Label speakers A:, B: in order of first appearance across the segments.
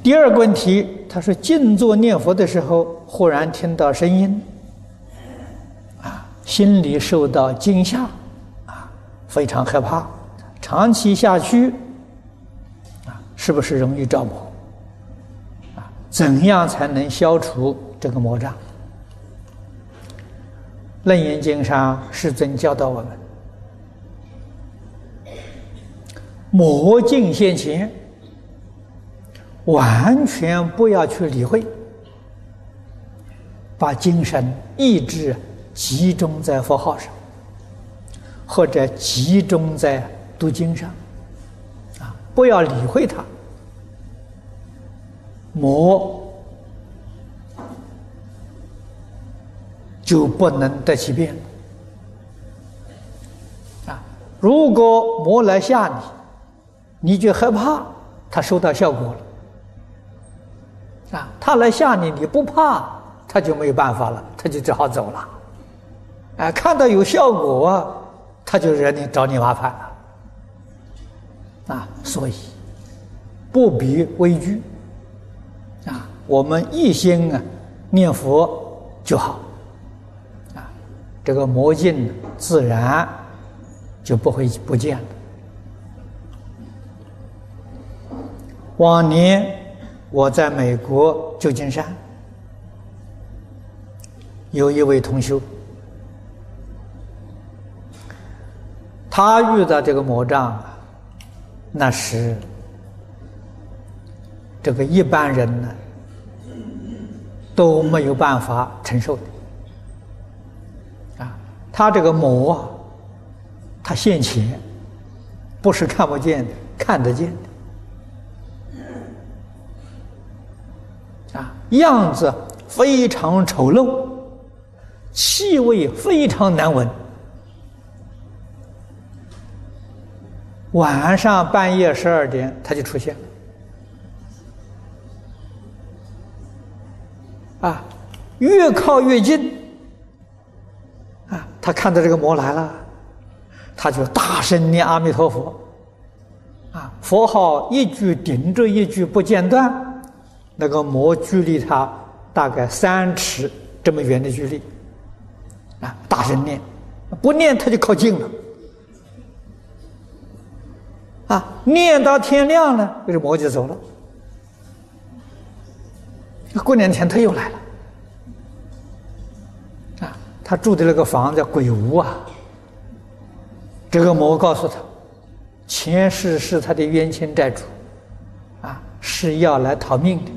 A: 第二个问题，他说静坐念佛的时候，忽然听到声音，啊，心里受到惊吓，啊，非常害怕，长期下去，啊，是不是容易着魔？啊，怎样才能消除这个魔障？楞严经上世尊教导我们：魔境现前。完全不要去理会，把精神意志集中在佛号上，或者集中在读经上，啊，不要理会它，魔就不能得其便。啊，如果魔来吓你，你就害怕，它收到效果了。他来吓你，你不怕，他就没有办法了，他就只好走了。哎，看到有效果，他就惹你找你麻烦了。啊，所以不必畏惧。啊，我们一心啊念佛就好。啊，这个魔镜自然就不会不见了。往年。我在美国旧金山有一位同修，他遇到这个魔障，那是这个一般人呢都没有办法承受的。啊，他这个魔啊，他现前，不是看不见的，看得见的。啊样子非常丑陋，气味非常难闻。晚上半夜十二点，他就出现了。啊，越靠越近，啊，他看到这个魔来了，他就大声念阿弥陀佛，啊，佛号一句顶着一句不间断。那个魔距离他大概三尺这么远的距离，啊，大声念，不念他就靠近了，啊，念到天亮了，这个魔就走了。过两天他又来了，啊，他住的那个房子鬼屋啊，这个魔告诉他，前世是他的冤亲债主，啊，是要来逃命的。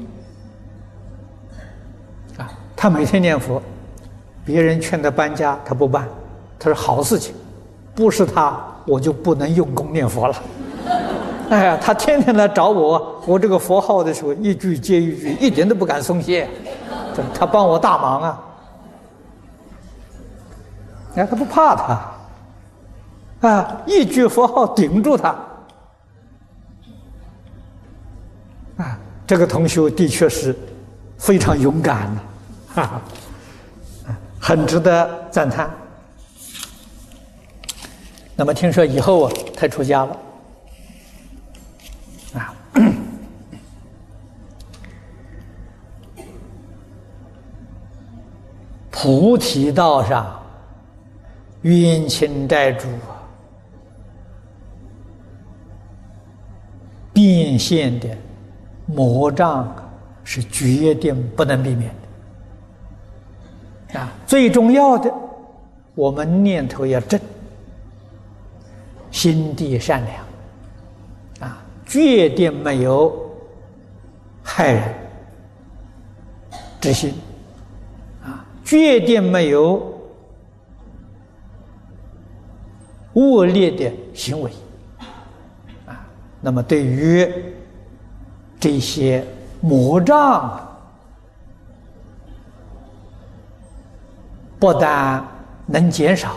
A: 他每天念佛，别人劝他搬家，他不搬。他说好事情，不是他，我就不能用功念佛了。哎呀，他天天来找我，我这个佛号的时候，一句接一句，一点都不敢松懈。他帮我大忙啊！哎，他不怕他，啊，一句佛号顶住他。啊，这个同学的确是非常勇敢的。哈哈，很值得赞叹。那么听说以后啊，他出家了，啊，菩提道上冤亲债主变现的魔障是决定不能避免。啊，最重要的，我们念头要正，心地善良，啊，决定没有害人之心，啊，决定没有恶劣的行为，啊，那么对于这些魔障。不但能减少，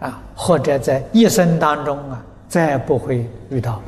A: 啊，或者在一生当中啊，再不会遇到了。